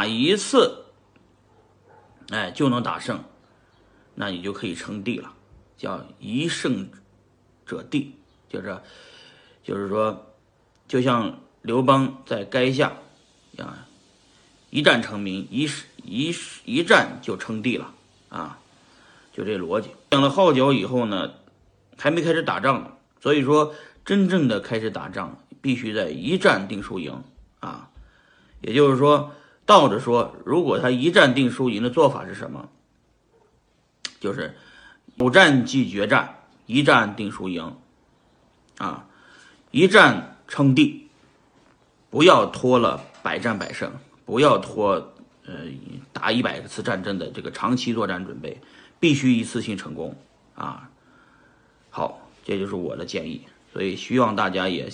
打一次，哎，就能打胜，那你就可以称帝了，叫一胜者帝，就是就是说，就像刘邦在垓下啊，一战成名，一一一战就称帝了啊，就这逻辑。养了号角以后呢，还没开始打仗，所以说真正的开始打仗，必须在一战定输赢啊，也就是说。倒着说，如果他一战定输赢的做法是什么？就是有战即决战，一战定输赢，啊，一战称帝，不要拖了百战百胜，不要拖呃打一百次战争的这个长期作战准备，必须一次性成功啊！好，这就是我的建议，所以希望大家也